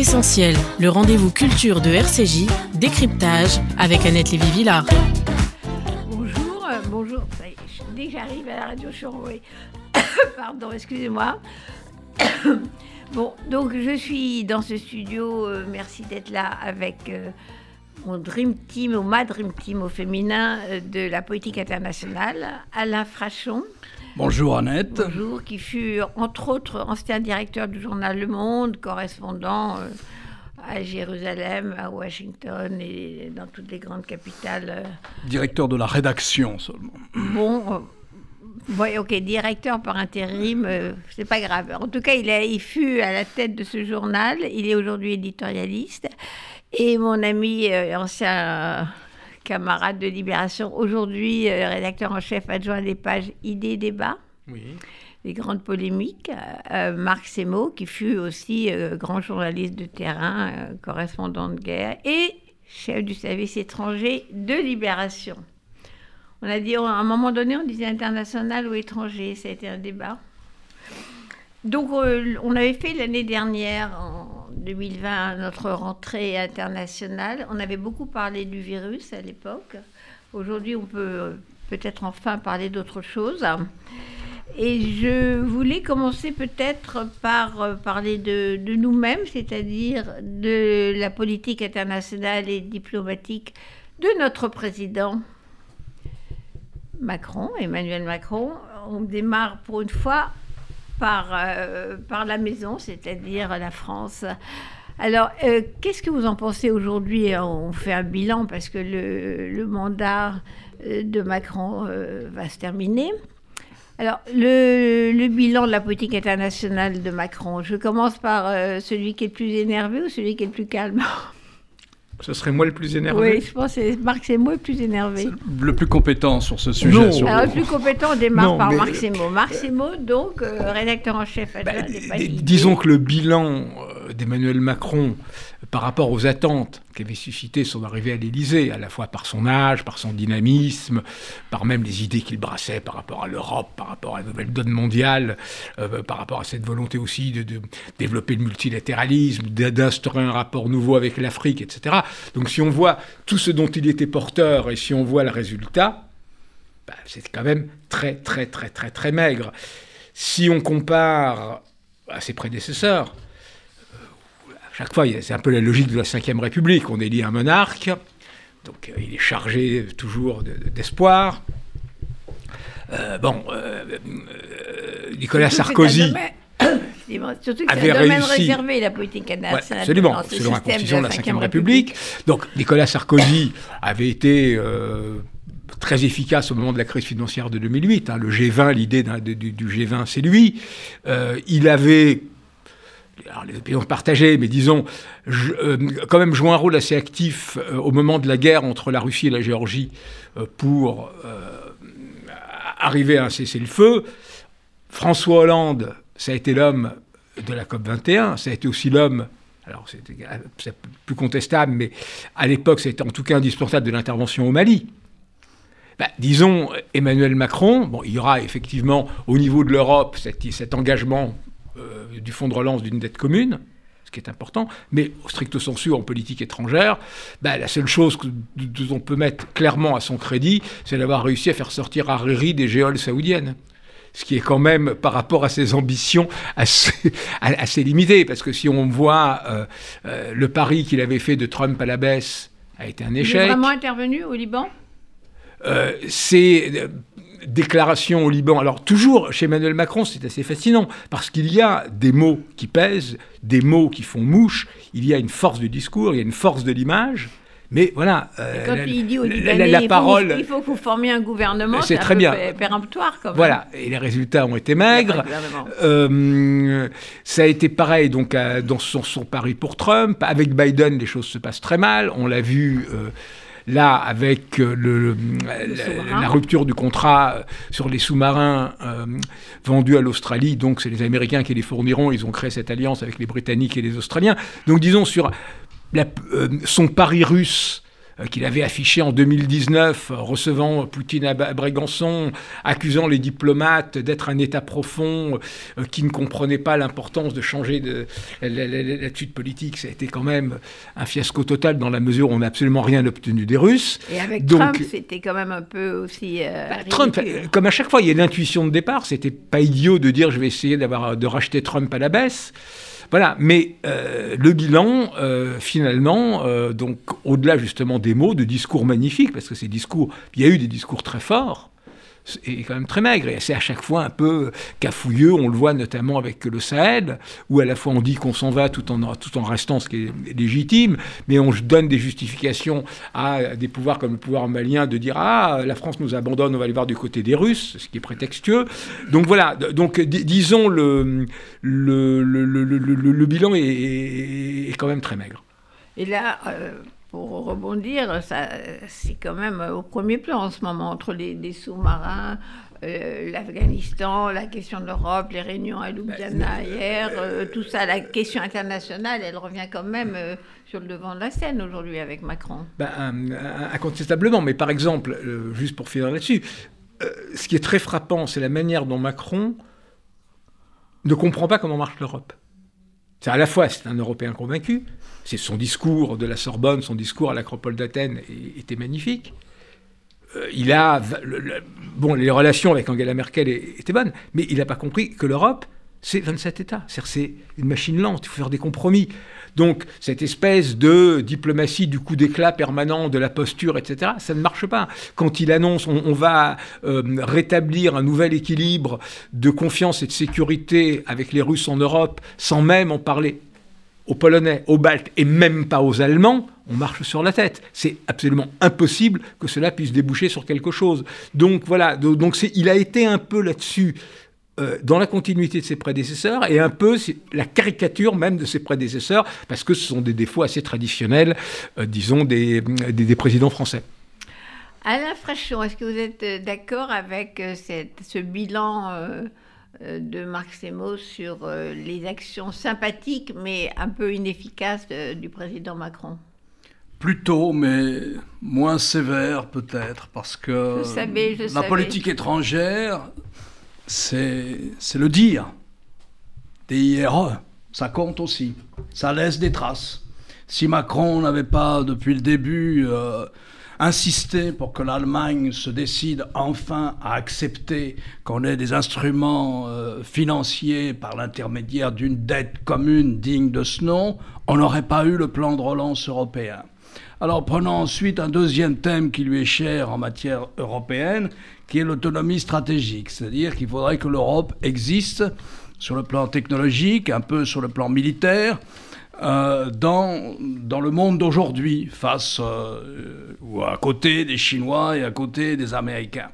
Essentiel, le rendez-vous culture de RCJ, décryptage avec Annette Lévy-Villard. Bonjour, euh, bonjour. Dès que j'arrive à la radio, je suis. Pardon, excusez-moi. bon, donc je suis dans ce studio. euh, merci d'être là avec euh, mon Dream Team, ou ma Dream Team au féminin de la politique internationale, Alain Frachon. Bonjour Annette. Bonjour, qui fut entre autres ancien directeur du journal Le Monde, correspondant euh, à Jérusalem, à Washington et dans toutes les grandes capitales. euh. Directeur de la rédaction seulement. Bon, euh, ok, directeur par intérim, euh, c'est pas grave. En tout cas, il, a, il fut à la tête de ce journal. Il est aujourd'hui éditorialiste. Et mon ami, euh, ancien camarade de Libération, aujourd'hui euh, rédacteur en chef adjoint des pages Idées Débat Oui. les grandes polémiques. Euh, Marc Semo, qui fut aussi euh, grand journaliste de terrain, euh, correspondant de guerre, et chef du service étranger de Libération. On a dit, à un moment donné, on disait international ou étranger, ça a été un débat. Donc, euh, on avait fait l'année dernière, en 2020, notre rentrée internationale. On avait beaucoup parlé du virus à l'époque. Aujourd'hui, on peut euh, peut-être enfin parler d'autre chose. Et je voulais commencer peut-être par euh, parler de, de nous-mêmes, c'est-à-dire de la politique internationale et diplomatique de notre président Macron, Emmanuel Macron. On démarre pour une fois par, euh, par la maison, c'est-à-dire la France. Alors, euh, qu'est-ce que vous en pensez aujourd'hui? On fait un bilan parce que le, mandat euh, de Macron va se terminer. Alors, le, le bilan de la politique internationale de Macron, je commence par celui qui est le plus énervé ou celui qui est le plus calme? Ce serait moi le plus énervé. Oui, je pense que c'est- Marc Semo est le plus énervé. Le plus compétent sur ce sujet. Non. sur le Alors, le fond. plus compétent, on démarre Non, par mais- Marc Semo. Marc Semo, donc, euh, rédacteur en chef Bah, adjoint des d- pages Idées. disons que le bilan euh, d'Emmanuel Macron euh, par rapport aux attentes qu'avait suscité son arrivée à l'Élysée, à la fois par son âge, par son dynamisme, par même les idées qu'il brassait par rapport à l'Europe, par rapport à la nouvelle donne mondiale, euh, par rapport à cette volonté aussi de, développer le multilatéralisme, d'instaurer un rapport nouveau avec l'Afrique, etc. Donc si on voit tout ce dont il était porteur et si on voit le résultat, bah, c'est quand même très très très très très maigre. Si on compare à ses prédécesseurs, chaque fois, c'est un peu la logique de la Ve République. On élit un monarque, donc euh, il est chargé toujours de- de- d'espoir. Euh, bon, euh, Nicolas Sarkozy. Surtout que avait un domaine réussi- réservé, la politique Ouais, internationale. absolument, selon la constitution de la Ve République. Donc Nicolas Sarkozy avait été euh, très efficace au moment de la crise financière de 2008. hein. Le G20, l'idée du, du G20, c'est lui. Euh, il avait alors les opinions partagées, mais disons, euh, quand même joué un rôle assez actif euh, au moment de la guerre entre la Russie et la Géorgie euh, pour arriver à un cessez-le-feu. François Hollande, ça a été l'homme de la COP 21, ça a été aussi l'homme, alors c'est plus contestable, mais à l'époque, c'était en tout cas indispensable de l'intervention au Mali. Bah, disons, Emmanuel Macron, bon, il y aura effectivement au niveau de l'Europe cet engagement euh, du fonds de relance d'une dette commune, ce qui est important, mais au stricto sensu en politique étrangère, bah, la seule chose que, dont on peut mettre clairement à son crédit, c'est d'avoir réussi à faire sortir Hariri des géoles saoudiennes. Ce qui est quand même, par rapport à ses ambitions, assez, assez limité. Parce que si on voit euh, euh, le pari qu'il avait fait de Trump à la baisse, a été un Il est échec. vraiment intervenu au Liban? Euh, ces déclarations au Liban, alors toujours chez Emmanuel Macron, c'est assez fascinant, parce qu'il y a des mots qui pèsent, des mots qui font mouche, il y a une force du discours, il y a une force de l'image, mais voilà, euh, Quand la, il dit aux Libanais, la- la il, faut, parole, il faut que vous formiez un gouvernement, C'est très bien. pé- péremptoire quand même. voilà, et les résultats ont été maigres. Euh, ça a été pareil donc à- dans son, son pari pour Trump. Avec Biden, les choses se passent très mal. On l'a vu euh, là avec euh, le, la, rupture du contrat euh, sur les sous-marins euh, vendus à l'Australie. Donc c'est les Américains qui les fourniront. Ils ont créé cette alliance avec les Britanniques et les Australiens. Donc disons sur la- euh, son pari russe qu'il avait affiché en 2019, recevant Poutine à Brégançon, accusant les diplomates d'être un État profond qui ne comprenait pas l'importance de changer de l'attitude politique. Ça a été quand même un fiasco total dans la mesure où on n'a absolument rien obtenu des Russes. Et avec Trump, c'était quand même un peu aussi. Bah, Trump, comme à chaque fois, il y a l'intuition de départ. C'était pas idiot de dire je vais essayer d'avoir de racheter Trump à la baisse. Voilà, mais euh, le bilan, euh, finalement, euh, donc au-delà justement des mots, de discours magnifiques, parce que ces discours, il y a eu des discours très forts, est quand même très maigre. Et c'est à chaque fois un peu cafouilleux. On le voit notamment avec le Sahel, où à la fois on dit qu'on s'en va tout en, tout en restant, ce qui est légitime, mais on donne des justifications à des pouvoirs comme le pouvoir malien de dire Ah, la France nous abandonne, on va aller voir du côté des Russes, ce qui est prétextueux. Donc voilà, donc disons, le, le, le, le bilan est, est, quand même très maigre. Et là, euh, pour rebondir, c'est quand même au premier plan en ce moment, entre les, sous-marins, euh, l'Afghanistan, la question de l'Europe, les réunions à Ljubljana bah, hier, euh, tout ça, la question internationale, elle revient quand même euh, sur le devant de la scène aujourd'hui avec Macron. Bah, incontestablement, mais par exemple, juste pour finir là-dessus, ce qui est très frappant, c'est la manière dont Macron ne comprend pas comment marche l'Europe. C'est à la fois, c'est un Européen convaincu, c'est son discours de la Sorbonne, son discours à l'Acropole d'Athènes était magnifique. Euh, il a, bon, les relations avec Angela Merkel étaient bonnes, mais il n'a pas compris que l'Europe, c'est 27 États. C'est une machine lente, il faut faire des compromis. Donc, cette espèce de diplomatie du coup d'éclat permanent, de la posture, etc., ça ne marche pas. Quand il annonce on, va euh, rétablir un nouvel équilibre de confiance et de sécurité avec les Russes en Europe, sans même en parler aux Polonais, aux Baltes et même pas aux Allemands, on marche sur la tête. C'est absolument impossible que cela puisse déboucher sur quelque chose. Donc voilà, donc il a été un peu là-dessus euh, dans la continuité de ses prédécesseurs et un peu la caricature même de ses prédécesseurs, parce que ce sont des défauts assez traditionnels, euh, disons, des, des, présidents français. Alain Frachon, est-ce que vous êtes euh, d'accord avec ce bilan euh, de Marc Semo sur euh, les actions sympathiques mais un peu inefficaces du président Macron Plutôt, mais moins sévère peut-être, parce que la politique étrangère, c'est le dire. DIRE, ça compte aussi. Ça laisse des traces. Si Macron n'avait pas, depuis le début, euh, insister pour que l'Allemagne se décide enfin à accepter qu'on ait des instruments euh, financiers par l'intermédiaire d'une dette commune digne de ce nom, on n'aurait pas eu le plan de relance européen. Alors prenons ensuite un deuxième thème qui lui est cher en matière européenne, qui est l'autonomie stratégique, c'est-à-dire qu'il faudrait que l'Europe existe sur le plan technologique, un peu sur le plan militaire, euh, dans, le monde d'aujourd'hui, face euh, ou à côté des Chinois et à côté des Américains.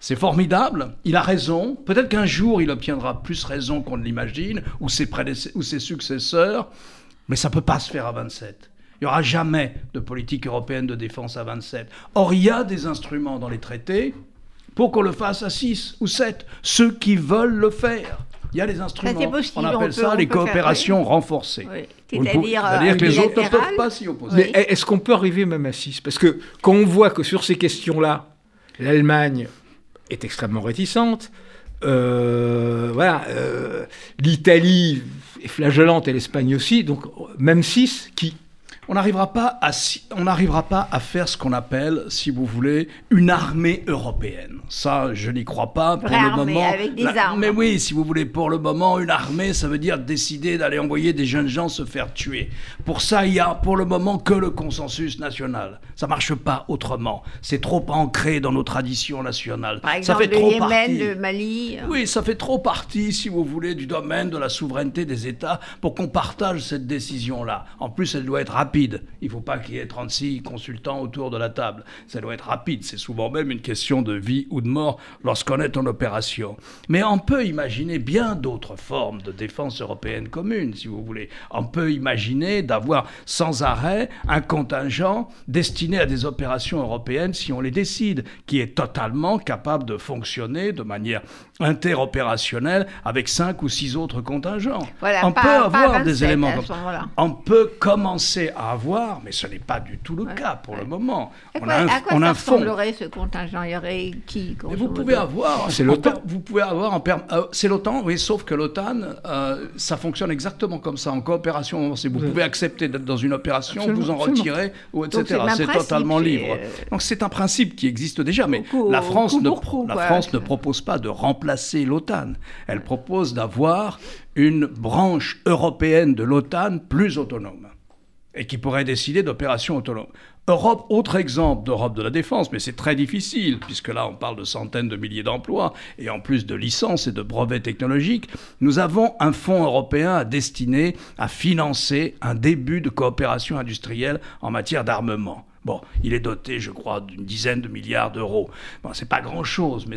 C'est formidable, il a raison, peut-être qu'un jour il obtiendra plus raison qu'on ne l'imagine, ou ou ses successeurs, mais ça ne peut pas se faire à 27. Il n'y aura jamais de politique européenne de défense à 27. Or, il y a des instruments dans les traités pour qu'on le fasse à 6 ou 7, ceux qui veulent le faire. Il y a des instruments. on appelle ça les coopérations renforcées. C'est-à-dire euh, que les autres ne peuvent pas s'y opposer. Mais est-ce qu'on peut arriver même à 6 Parce que quand on voit que sur ces questions-là, l'Allemagne est extrêmement réticente, euh, voilà, euh, l'Italie est flagellante et l'Espagne aussi, donc même 6, qui on n'arrivera pas à on n'arrivera pas à faire ce qu'on appelle, si vous voulez, une armée européenne. Ça, je n'y crois pas pour le moment. Avec des armes. Mais oui, si vous voulez, pour le moment, une armée, ça veut dire décider d'aller envoyer des jeunes gens se faire tuer. Pour ça, il y a pour le moment que le consensus national. Ça marche pas autrement. C'est trop ancré dans nos traditions nationales. Par exemple, ça fait le trop Yémen, partie... le Mali. Oui, ça fait trop partie, si vous voulez, du domaine de la souveraineté des États pour qu'on partage cette décision-là. En plus, elle doit être rapide il ne faut pas qu'il y ait 36 consultants autour de la table. Ça doit être rapide. C'est souvent même une question de vie ou de mort lorsqu'on est en opération. Mais on peut imaginer bien d'autres formes de défense européenne commune, si vous voulez. On peut imaginer d'avoir sans arrêt un contingent destiné à des opérations européennes, si on les décide, qui est totalement capable de fonctionner de manière interopérationnelle avec cinq ou six autres contingents. on peut avoir des éléments comme ça. On peut commencer à avoir, mais ce n'est pas du tout le cas pour le moment. on a un, à quoi on ça ressemblerait ce contingent? Il y aurait qui Vous pouvez avoir, c'est l'OTAN. Vous pouvez avoir euh, c'est l'OTAN, oui, sauf que l'OTAN, euh, ça fonctionne exactement comme ça en coopération. Vous pouvez accepter d'être dans une opération, vous en retirer, ou etc. C'est totalement libre. Donc c'est un principe qui existe déjà, mais la France, ne, la France ne propose pas de remplacer l'OTAN. Elle propose d'avoir une branche européenne de l'OTAN plus autonome et qui pourrait décider d'opérations autonomes. Europe, autre exemple d'Europe de la défense, mais c'est très difficile, puisque là on parle de centaines de milliers d'emplois, et en plus de licences et de brevets technologiques, nous avons un fonds européen destiné à financer un début de coopération industrielle en matière d'armement. Bon, il est doté, je crois, d'une dizaine de milliards d'euros. Bon, c'est pas grand-chose, mais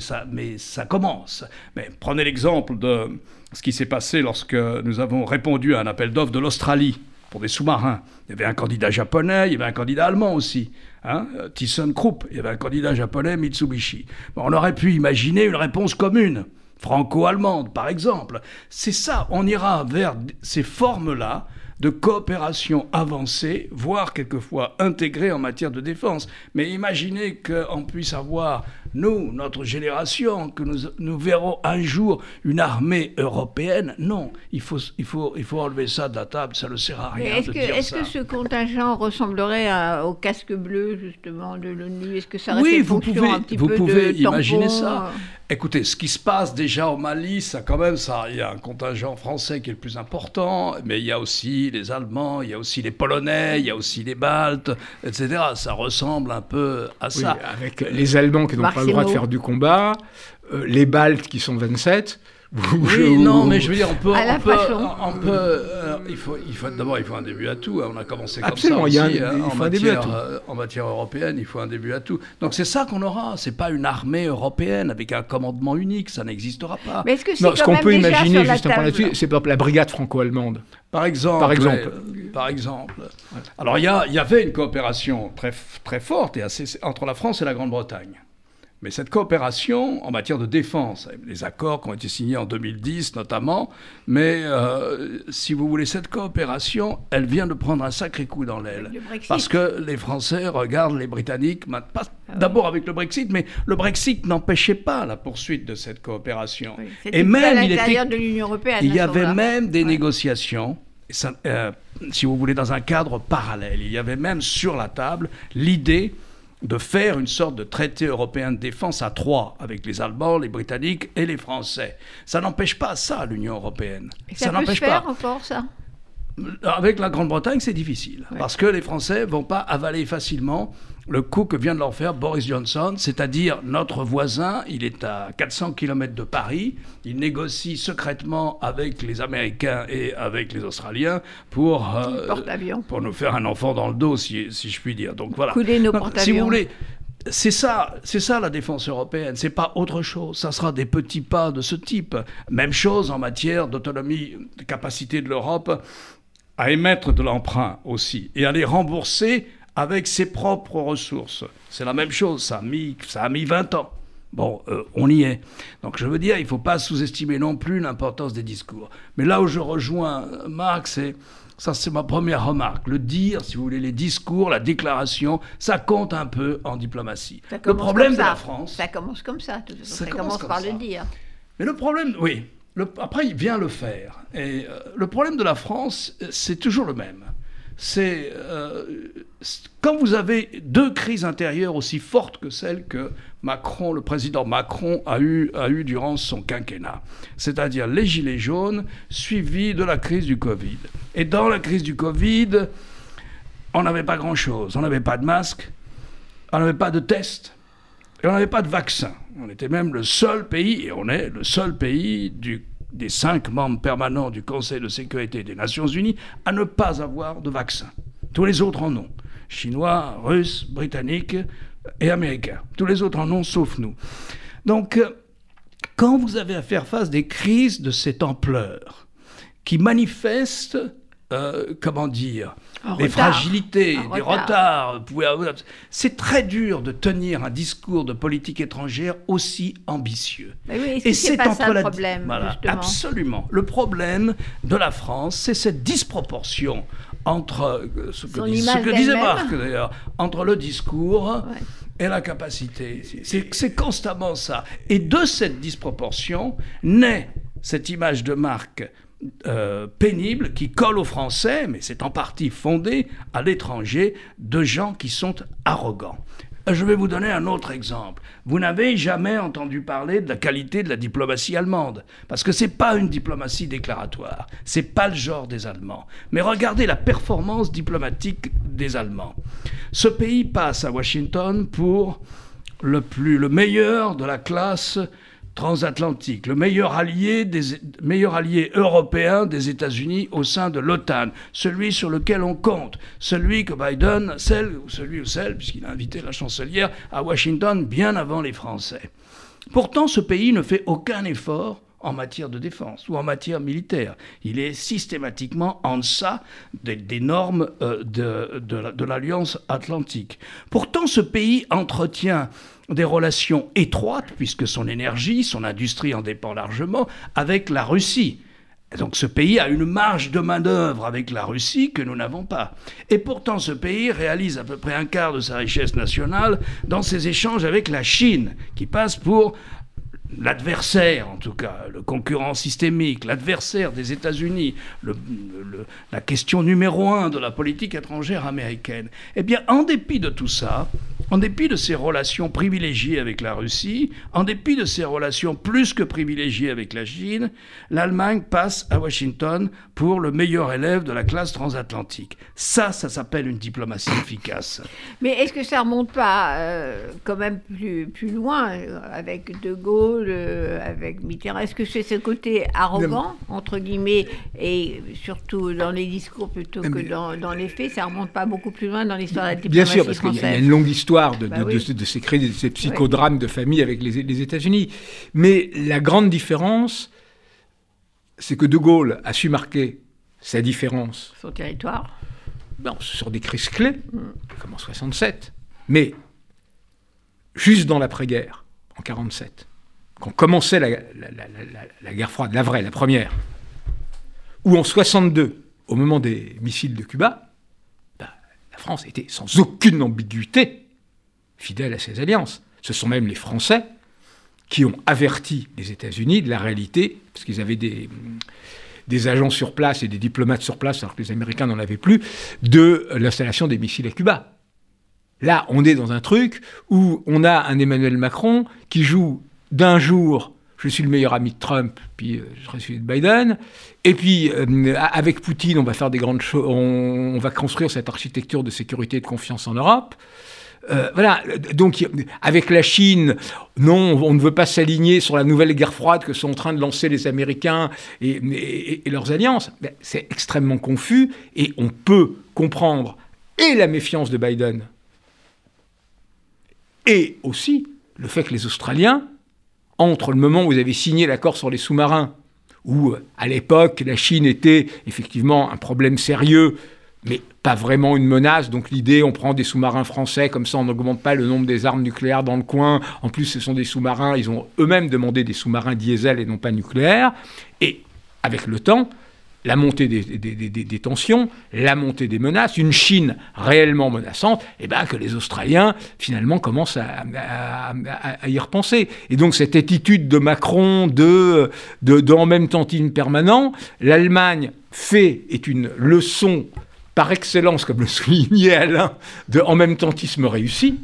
ça, commence. Mais prenez l'exemple de ce qui s'est passé lorsque nous avons répondu à un appel d'offres de l'Australie pour des sous-marins. Il y avait un candidat japonais, il y avait un candidat allemand aussi, hein, ThyssenKrupp, il y avait un candidat japonais, Mitsubishi. on aurait pu imaginer une réponse commune, franco-allemande par exemple. C'est ça, on ira vers ces formes-là de coopération avancée, voire quelquefois intégrée en matière de défense. Mais imaginez qu'on puisse avoir nous, notre génération, que nous, nous verrons un jour une armée européenne. Non, il faut, il, faut, il faut enlever ça de la table, ça ne sert à rien. Est-ce que, est que ce contingent ressemblerait au casque bleu, justement, de l'ONU? Est-ce que ça reste oui, vous pouvez, un petit vous peu pouvez imaginer ça. Écoutez, ce qui se passe déjà au Mali, ça quand même, ça, il y a un contingent français qui est le plus important, mais il y a aussi les Allemands, il y a aussi les Polonais, il y a aussi les Baltes, etc. Ça ressemble un peu à ça. avec les Allemands qui n'ont pas le droit de faire du combat, euh, les Baltes qui sont 27, oui, non, mais je veux dire, on peut, on peut, on peut euh, il faut, il faut d'abord, il faut un début à tout. Hein. On a commencé comme ça aussi, il hein, en, matière, euh, en matière européenne, il faut un début à tout. Donc c'est ça qu'on aura. C'est pas une armée européenne avec un commandement unique, ça n'existera pas. Mais est-ce que c'est ce qu'on peut imaginer justement là-dessus, c'est la brigade franco-allemande. Par exemple. Par exemple. par exemple. Alors il y, y, avait une coopération très, très forte et assez, entre la France et la Grande-Bretagne. Mais cette coopération en matière de défense, les accords qui ont été signés en 2010 notamment, mais euh, si vous voulez, cette coopération, elle vient de prendre un sacré coup dans l'aile. Parce que les Français regardent les Britanniques, pas ah d'abord avec le Brexit, mais le Brexit n'empêchait pas la poursuite de cette coopération. Et même, il, était, de l'Union européenne. Il y avait même des négociations. Euh, si vous voulez, dans un cadre parallèle. Il y avait même sur la table l'idée de faire une sorte de traité européen de défense à trois, avec les Allemands, les Britanniques et les Français. Ça n'empêche pas ça, l'Union européenne. ça, n'empêche pas. encore, ça? Avec la Grande-Bretagne, c'est difficile, parce que les Français vont pas avaler facilement le coup que vient de leur faire Boris Johnson, c'est-à-dire notre voisin, il est à 400 km de Paris, il négocie secrètement avec les Américains et avec les Australiens pour, euh, pour nous faire un enfant dans le dos, si, je puis dire. Donc voilà. Couler nos porte-avions. Si vous voulez, c'est ça, c'est ça la défense européenne. C'est pas autre chose. Ça sera des petits pas de ce type. Même chose en matière d'autonomie, de capacité de l'Europe à émettre de l'emprunt aussi et à les rembourser avec ses propres ressources. C'est la même chose, ça a mis, ça a mis 20 ans. Bon, euh, on y est. Donc je veux dire, il ne faut pas sous-estimer non plus l'importance des discours. Mais là où je rejoins Marx, c'est ça c'est ma première remarque. Le dire, si vous voulez, les discours, la déclaration, ça compte un peu en diplomatie. le problème de la France... Ça commence comme ça, tout ça, ça commence, par le dire. Mais le problème, oui, après, il vient le faire. Et euh, le problème de la France, c'est toujours le même. C'est euh, quand vous avez deux crises intérieures aussi fortes que celles que Macron, le président Macron, a eu, a eu durant son quinquennat, c'est-à-dire les gilets jaunes suivis de la crise du Covid. Et dans la crise du Covid, on n'avait pas grand-chose. On n'avait pas de masques, on n'avait pas de tests, et on n'avait pas de vaccin. On était même le seul pays, et on est le seul pays des cinq membres permanents du Conseil de sécurité des Nations Unies à ne pas avoir de vaccin. Tous les autres en ont. Chinois, Russes, Britanniques et Américains. Tous les autres en ont sauf nous. Donc, euh, quand vous avez à faire face des crises de cette ampleur, qui manifestent, euh, comment dire, des fragilités, des retards. C'est très dur de tenir un discours de politique étrangère aussi ambitieux. et c'est entre le problème. absolument. Le problème de la France, c'est cette disproportion entre ce que, disait Marc d'ailleurs, entre le discours et la capacité. C'est constamment ça. Et de cette disproportion naît cette image de Marc euh, pénible qui colle aux Français, mais c'est en partie fondé à l'étranger, de gens qui sont arrogants. Je vais vous donner un autre exemple. Vous n'avez jamais entendu parler de la qualité de la diplomatie allemande, parce que c'est pas une diplomatie déclaratoire, c'est pas le genre des Allemands. Mais regardez la performance diplomatique des Allemands. Ce pays passe à Washington pour le plus le meilleur de la classe transatlantique, le meilleur allié, européen des États-Unis au sein de l'OTAN, celui sur lequel on compte, celui que Biden, celle ou celui ou celle, puisqu'il a invité la chancelière à Washington bien avant les Français. Pourtant, ce pays ne fait aucun effort en matière de défense ou en matière militaire. Il est systématiquement en deçà des, normes euh, de l'Alliance atlantique. Pourtant, ce pays entretient des relations étroites, puisque son énergie, son industrie en dépend largement, avec la Russie. donc ce pays a une marge de main-d'œuvre avec la Russie que nous n'avons pas. Et pourtant ce pays réalise à peu près un quart de sa richesse nationale dans ses échanges avec la Chine, qui passe pour l'adversaire, en tout cas, le concurrent systémique, l'adversaire des États-Unis, la question numéro un de la politique étrangère américaine. Eh bien, en dépit de tout ça, en dépit de ses relations privilégiées avec la Russie, en dépit de ses relations plus que privilégiées avec la Chine, l'Allemagne passe à Washington pour le meilleur élève de la classe transatlantique. Ça, ça s'appelle une diplomatie efficace. Mais est-ce que ça remonte pas euh, quand même plus, plus loin euh, avec De Gaulle, euh, avec Mitterrand? Est-ce que c'est ce côté arrogant, entre guillemets, et surtout dans les discours plutôt que dans, dans, les faits Ça remonte pas beaucoup plus loin dans l'histoire de la diplomatie Bien sûr, parce qu'il y, a une longue histoire de, bah ces, psychodrames de famille avec les, États-Unis. Mais la grande différence, c'est que De Gaulle a su marquer sa différence. Son territoire. sur des crises clés, mm. comme en 67. Mais juste dans l'après-guerre, en 47, quand commençait la, la, guerre froide, la vraie, la première, ou en 62, au moment des missiles de Cuba, bah, la France était sans aucune ambiguïté fidèle à ses alliances. Ce sont même les Français qui ont averti les États-Unis de la réalité, parce qu'ils avaient des, agents sur place et des diplomates sur place, alors que les Américains n'en avaient plus, de l'installation des missiles à Cuba. Là, on est dans un truc où on a un Emmanuel Macron qui joue d'un jour je suis le meilleur ami de Trump, puis euh, je suis de Biden. Et puis, euh, avec Poutine, on va faire des grandes choses, on, va construire cette architecture de sécurité et de confiance en Europe. Euh, voilà, donc avec la Chine, non, on ne veut pas s'aligner sur la nouvelle guerre froide que sont en train de lancer les Américains et, leurs alliances. C'est extrêmement confus et on peut comprendre et la méfiance de Biden et aussi le fait que les Australiens, entre le moment où vous avez signé l'accord sur les sous-marins, où à l'époque la Chine était effectivement un problème sérieux mais pas vraiment une menace. Donc l'idée, on prend des sous-marins français, comme ça on n'augmente pas le nombre des armes nucléaires dans le coin. En plus, ce sont des sous-marins, ils ont eux-mêmes demandé des sous-marins diesel et non pas nucléaires. Et avec le temps, la montée des, tensions, la montée des menaces, une Chine réellement menaçante, et eh bien que les Australiens finalement commencent à, y repenser. Et donc cette attitude de Macron de, de, de en même temps permanent, l'Allemagne fait est une leçon par excellence, comme le soulignait Alain, de en même tantisme réussi,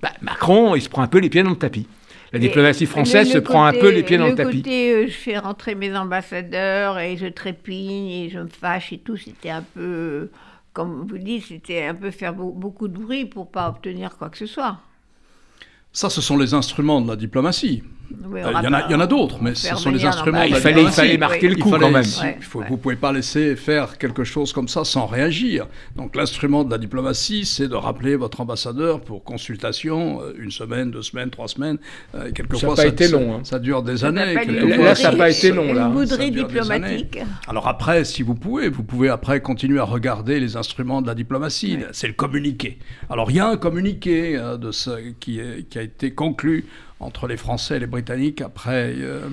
bah, Macron, il se prend un peu les pieds dans le tapis. La diplomatie française se prend un peu les pieds dans le, tapis. Côté, euh, je fais rentrer mes ambassadeurs et je trépigne et je me fâche et tout, c'était un peu, comme vous dites, c'était un peu faire beaucoup de bruit pour pas obtenir quoi que ce soit. Ça, ce sont les instruments de la diplomatie. Euh, il y, en a, a d'autres, mais ce sont les instruments. il, fallait, il fallait marquer le coup quand même. Vous ne pouvez pas laisser faire quelque chose comme ça sans réagir. Donc l'instrument de la diplomatie, c'est de rappeler votre ambassadeur pour consultation, euh, une semaine, deux semaines, trois semaines. Euh, quelquefois, ça n'a pas été long. Hein. Ça dure des années. Là, ça n'a pas été long. Là. Une diplomatique. Alors après, si vous pouvez, vous pouvez après continuer à regarder les instruments de la diplomatie. C'est le communiqué. Alors il y a un communiqué de ce qui, est, qui a été conclu entre les Français et les Britanniques après, euh,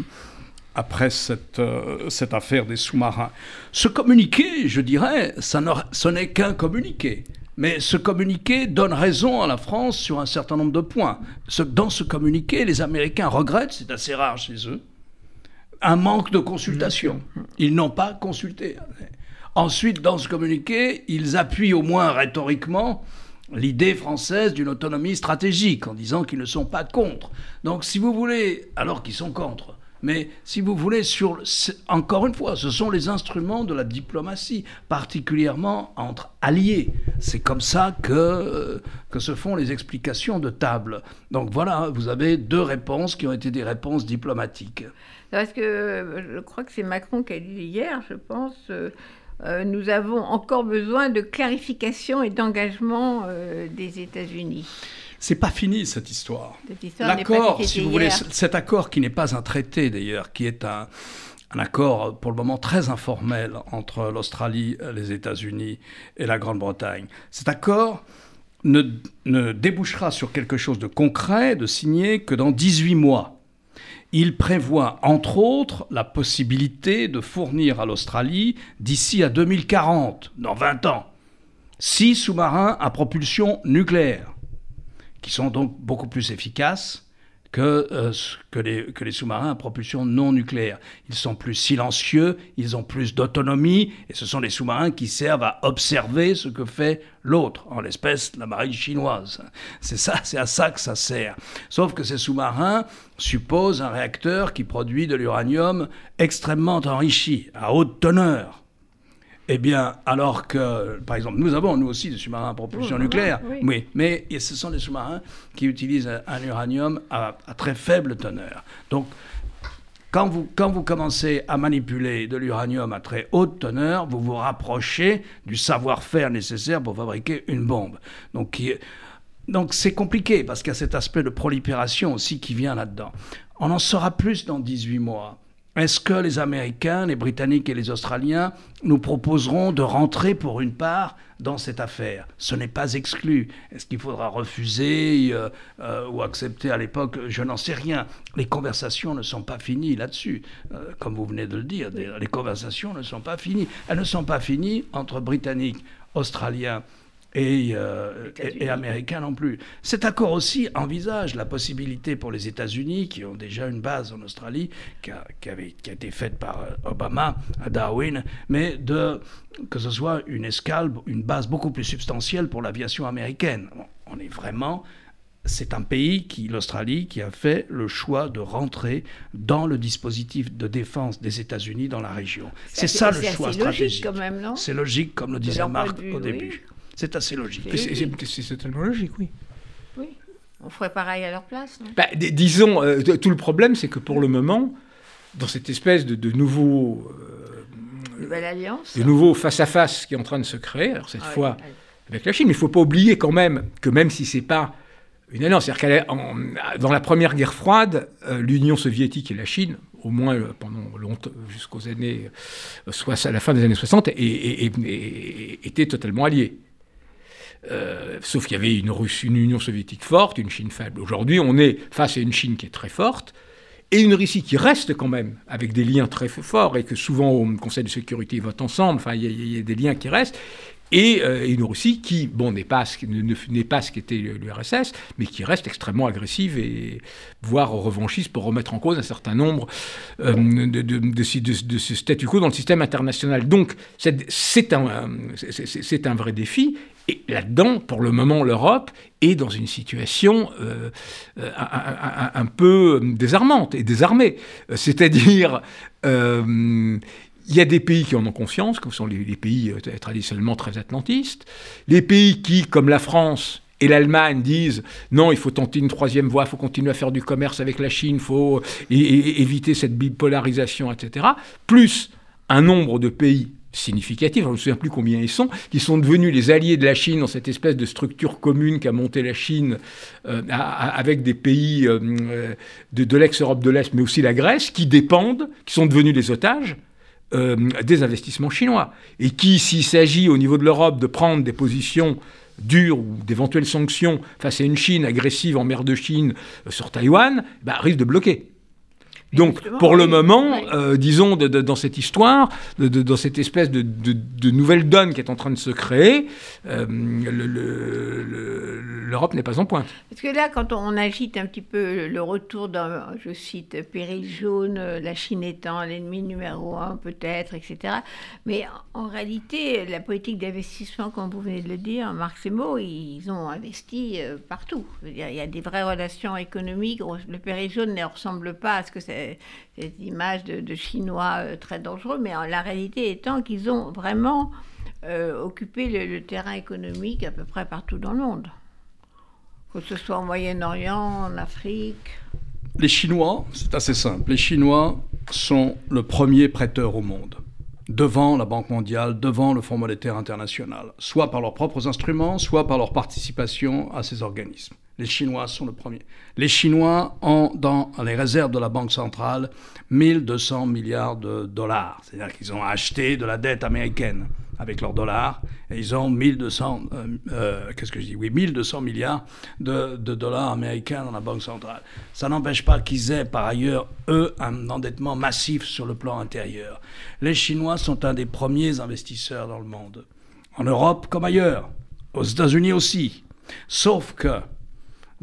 après cette, euh, cette affaire des sous-marins. Ce communiqué, je dirais, ce n'est qu'un communiqué. Mais ce communiqué donne raison à la France sur un certain nombre de points. dans ce communiqué, les Américains regrettent, c'est assez rare chez eux, un manque de consultation. Ils n'ont pas consulté. Ensuite, dans ce communiqué, ils appuient au moins rhétoriquement l'idée française d'une autonomie stratégique en disant qu'ils ne sont pas contre. Donc si vous voulez, alors qu'ils sont contre, mais si vous voulez, sur, encore une fois, ce sont les instruments de la diplomatie, particulièrement entre alliés. C'est comme ça que, que se font les explications de table. Donc voilà, vous avez deux réponses qui ont été des réponses diplomatiques. Parce que je crois que c'est Macron qui a dit hier, je pense, euh, euh, nous avons encore besoin de clarification et d'engagement euh, des États-Unis. C'est pas fini cette histoire. L'accord, si vous voulez, cet accord qui n'est pas un traité d'ailleurs, qui est un, accord pour le moment très informel entre l'Australie, les États-Unis et la Grande-Bretagne. Cet accord ne, ne, débouchera sur quelque chose de concret, de signé, que dans 18 mois. Il prévoit, entre autres, la possibilité de fournir à l'Australie, d'ici à 2040, dans 20 ans, six sous-marins à propulsion nucléaire, qui sont donc beaucoup plus efficaces que, euh, que les, que les sous-marins à propulsion non nucléaire. Ils sont plus silencieux, ils ont plus d'autonomie, et ce sont des sous-marins qui servent à observer ce que fait l'autre, en l'espèce la marine chinoise. C'est ça, c'est à ça que ça sert. Sauf que ces sous-marins supposent un réacteur qui produit de l'uranium extrêmement enrichi, à haute teneur. Eh bien, alors que, par exemple, nous avons, nous aussi, des sous-marins à propulsion nucléaire, oui. mais ce sont des sous-marins qui utilisent un uranium à, très faible teneur. Donc, quand vous, quand vous commencez à manipuler de l'uranium à très haute teneur, vous vous rapprochez du savoir-faire nécessaire pour fabriquer une bombe. Donc, donc c'est compliqué parce qu'il y a cet aspect de prolifération aussi qui vient là-dedans. On en saura plus dans 18 mois. Est-ce que les Américains, les Britanniques et les Australiens nous proposeront de rentrer pour une part dans cette affaire? Ce n'est pas exclu. Est-ce qu'il faudra refuser euh, euh, ou accepter? À l'époque Je n'en sais rien. Les conversations ne sont pas finies là-dessus. Euh, comme vous venez de le dire, les conversations ne sont pas finies. Elles ne sont pas finies entre Britanniques, Australiens euh, et, américains non plus. Cet accord aussi envisage la possibilité pour les États-Unis, qui ont déjà une base en Australie, qui a, avait, qui a été faite par euh, Obama à Darwin, mais de, que ce soit une escale, une base beaucoup plus substantielle pour l'aviation américaine. on est vraiment c'est un pays qui, l'Australie, qui a fait le choix de rentrer dans le dispositif de défense des États-Unis dans la région. C'est ça le choix stratégique. C'est logique, comme le disait Marc au début. C'est assez logique. C'est totalement logique, oui. Oui. On ferait pareil à leur place. Bah, disons, euh, tout le problème, c'est que pour le moment, dans cette espèce de, de nouveau. Euh, Nouvelle alliance. De nouveau face-à-face qui est en train de se créer, alors cette ah fois avec la Chine. Mais il ne faut pas oublier quand même que même si c'est pas une alliance, c'est-à-dire qu'elle dans la première guerre froide, euh, l'Union soviétique et la Chine, au moins pendant longtemps, jusqu'aux années, soit à la fin des années 60, étaient totalement alliés. Euh, sauf qu'il y avait une, Union soviétique forte, une Chine faible. Aujourd'hui, on est face à une Chine qui est très forte et une Russie qui reste quand même avec des liens très forts et que souvent au Conseil de sécurité ils votent ensemble. Enfin, il y, a des liens qui restent. Euh, et une Russie qui, bon, n'est pas pas ce qu'était l'URSS, mais qui reste extrêmement agressive et voire revanchiste pour remettre en cause un certain nombre euh, de, de, de, ce statu quo dans le système international. Donc, c'est un vrai défi. Et là-dedans, pour le moment, l'Europe est dans une situation euh, un, peu désarmante et désarmée. C'est-à-dire, il y a des pays qui en ont confiance, comme sont les, pays euh, traditionnellement très atlantistes. Les pays qui, comme la France et l'Allemagne, disent non, il faut tenter une troisième voie, il faut continuer à faire du commerce avec la Chine, il faut éviter cette bipolarisation, etc. Plus un nombre de pays significatifs, je ne me souviens plus combien ils sont, qui sont devenus les alliés de la Chine dans cette espèce de structure commune qu'a montée la Chine euh, avec des pays euh, de, de l'ex-Europe de l'Est, mais aussi la Grèce, qui dépendent, qui sont devenus les otages euh, des investissements chinois. Et qui, s'il s'agit au niveau de l'Europe de prendre des positions dures ou d'éventuelles sanctions face à une Chine agressive en mer de Chine euh, sur Taïwan, bah, risque de bloquer. Donc, pour le moment, euh, disons, dans cette histoire, dans cette espèce de, nouvelle donne qui est en train de se créer, euh, l'Europe n'est pas en point. Parce que là, quand on agite un petit peu le retour d'un, je cite, péril jaune, la Chine étant l'ennemi numéro un peut-être, etc. Mais en réalité, la politique d'investissement, comme vous venez de le dire, Marx et Mo, ils ont investi euh, partout. il y a des vraies relations économiques. Le péril jaune ne ressemble pas à ce que c'est cette image de, Chinois euh, très dangereux, mais la réalité étant qu'ils ont vraiment euh, occupé le, terrain économique à peu près partout dans le monde, que ce soit au Moyen-Orient, en Afrique. Les Chinois, c'est assez simple, les Chinois sont le premier prêteur au monde devant la Banque mondiale, devant le Fonds monétaire international, soit par leurs propres instruments, soit par leur participation à ces organismes. Les Chinois sont le premier. Les Chinois ont dans les réserves de la Banque centrale 1200 milliards de dollars. C'est-à-dire qu'ils ont acheté de la dette américaine avec leurs dollars et ils ont 1200, euh, euh, qu'est-ce que je dis? Oui, 1200 milliards de, de, dollars américains dans la Banque centrale. Ça n'empêche pas qu'ils aient par ailleurs, eux, un endettement massif sur le plan intérieur. Les Chinois sont un des premiers investisseurs dans le monde, en Europe comme ailleurs, aux États-Unis aussi. Sauf que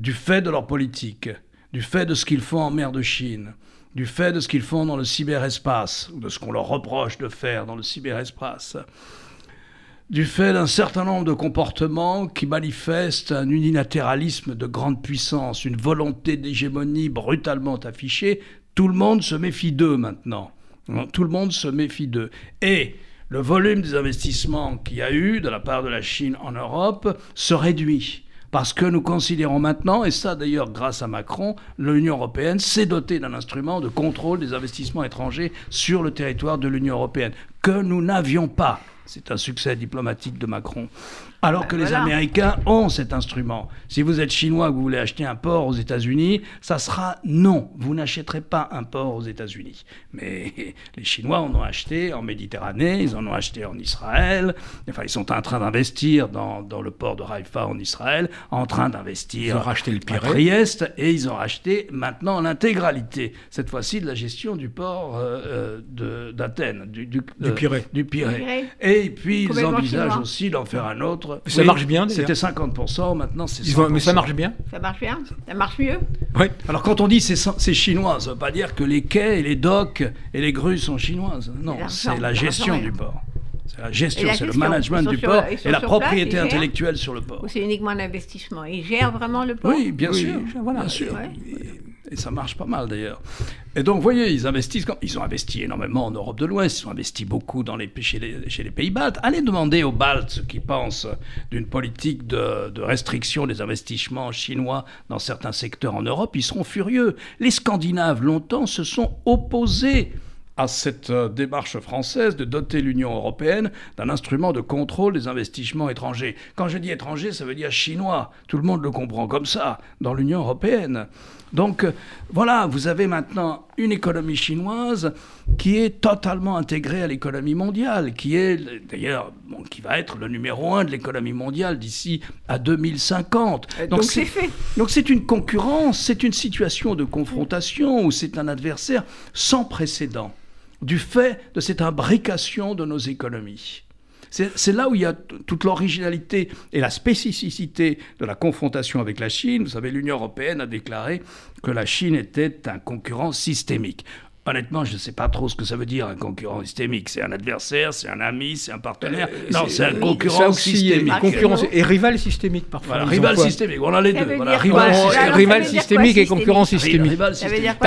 du fait de leur politique, du fait de ce qu'ils font en mer de Chine, du fait de ce qu'ils font dans le cyberespace, ou de ce qu'on leur reproche de faire dans le cyberespace, du fait d'un certain nombre de comportements qui manifestent un unilatéralisme de grande puissance, une volonté d'hégémonie brutalement affichée, tout le monde se méfie d'eux maintenant. Tout le monde se méfie d'eux. Et le volume des investissements qu'il y a eu de la part de la Chine en Europe se réduit. Parce que nous considérons maintenant, et ça d'ailleurs grâce à Macron, l'Union européenne s'est dotée d'un instrument de contrôle des investissements étrangers sur le territoire de l'Union européenne, que nous n'avions pas. C'est un succès diplomatique de Macron. Alors que ben les Américains ont cet instrument. Si vous êtes chinois et que vous voulez acheter un port aux États-Unis, ça sera non. Vous n'achèterez pas un port aux États-Unis. Mais les Chinois en ont acheté en Méditerranée, ils en ont acheté en Israël. Enfin, ils sont en train d'investir dans, le port de Haïfa en Israël, en train d'investir. Ils ont racheté le Pirée. À Trieste et ils ont acheté maintenant l'intégralité, cette fois-ci, de la gestion du port euh, euh, d'Athènes, du, du, du, Pirée. du Pirée. Et puis ils envisagent aussi d'en faire un autre ça marche bien. C'était 50%, maintenant c'est 100%. mais ça marche bien. Ça marche bien. Ça marche mieux. Oui. Alors quand on dit c'est chinois, ça ne veut pas dire que les quais et les docks et les grues sont chinoises. Non, c'est la gestion du port. C'est la gestion, c'est le management du port et la propriété intellectuelle sur le port. C'est uniquement l'investissement. Ils gèrent vraiment le port Oui, bien sûr. Bien sûr. Et ça marche pas mal d'ailleurs. Et donc, vous voyez, ils investissent. Ils ont investi énormément en Europe de l'Ouest, ils ont investi beaucoup dans les, chez, les, pays baltes. Allez demander aux Baltes ce qu'ils pensent d'une politique de, de, restriction des investissements chinois dans certains secteurs en Europe. Ils seront furieux. Les Scandinaves, longtemps, se sont opposés à cette euh, démarche française de doter l'Union européenne d'un instrument de contrôle des investissements étrangers. Quand je dis étranger, ça veut dire chinois. Tout le monde le comprend comme ça dans l'Union européenne. Donc euh, voilà, vous avez maintenant une économie chinoise qui est totalement intégrée à l'économie mondiale, qui est d'ailleurs qui va être le numéro un de l'économie mondiale d'ici à 2050. donc c'est fait. Donc c'est une concurrence, c'est une situation de confrontation où c'est un adversaire sans précédent du fait de cette imbrication de nos économies. C'est là où il y a toute l'originalité et la spécificité de la confrontation avec la Chine. Vous savez, l'Union européenne a déclaré que la Chine était un concurrent systémique. Honnêtement, je ne sais pas trop ce que ça veut dire un concurrent systémique. C'est un adversaire, c'est un ami, c'est un partenaire. Euh, non, c'est un concurrent systémique. Concurrence et rival systémique parfois. Voilà, rival systémique, on a les deux. Voilà, rival, rival systémique et concurrent systémique. Bah,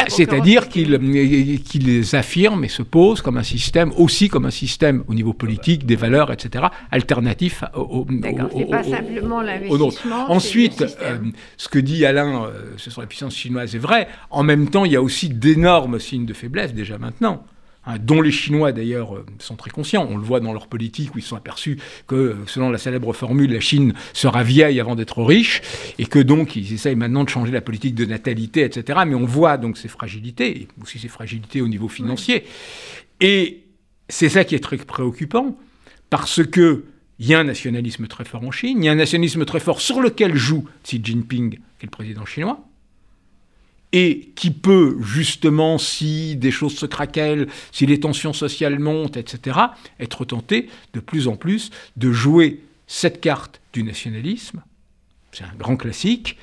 c'est-à-dire qu'ils affirment et se posent comme un système, aussi comme un système au niveau politique, des valeurs, etc., alternatif au, au, pas simplement l'investissement. Ensuite, euh, ce que dit Alain, euh, ce sont les puissances chinoises, est vrai. En même temps, il y a aussi d'énormes signes de faiblesse déjà maintenant. Hein, dont les Chinois d'ailleurs euh, sont très conscients. On le voit dans leur politique où ils sont aperçus que, selon la célèbre formule, la Chine sera vieille avant d'être riche, et que donc ils essayent maintenant de changer la politique de natalité, etc. Mais on voit donc ces fragilités, et aussi ces fragilités au niveau financier. Et c'est ça qui est très préoccupant, parce que il y a un nationalisme très fort en Chine, il y a un nationalisme très fort sur lequel joue Xi Jinping, qui est le président chinois, et qui peut justement, si des choses se craquellent, si les tensions sociales montent, etc., être tenté de plus en plus de jouer cette carte du nationalisme, c'est un grand classique,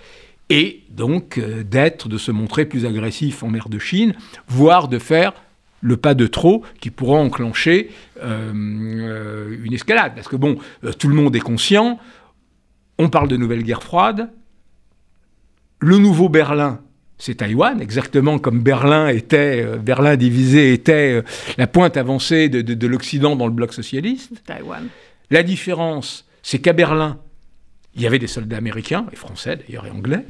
et donc euh, d'être, de se montrer plus agressif en mer de Chine, voire de faire le pas de trop qui pourra enclencher euh, euh, une escalade. Parce que bon, tout le monde est conscient, on parle de nouvelle guerre froide, le nouveau Berlin, c'est Taïwan, exactement comme Berlin était, Berlin divisé était la pointe avancée de, de l'Occident dans le bloc socialiste. Taïwan. La différence, c'est qu'à Berlin, il y avait des soldats américains, et français d'ailleurs, et anglais.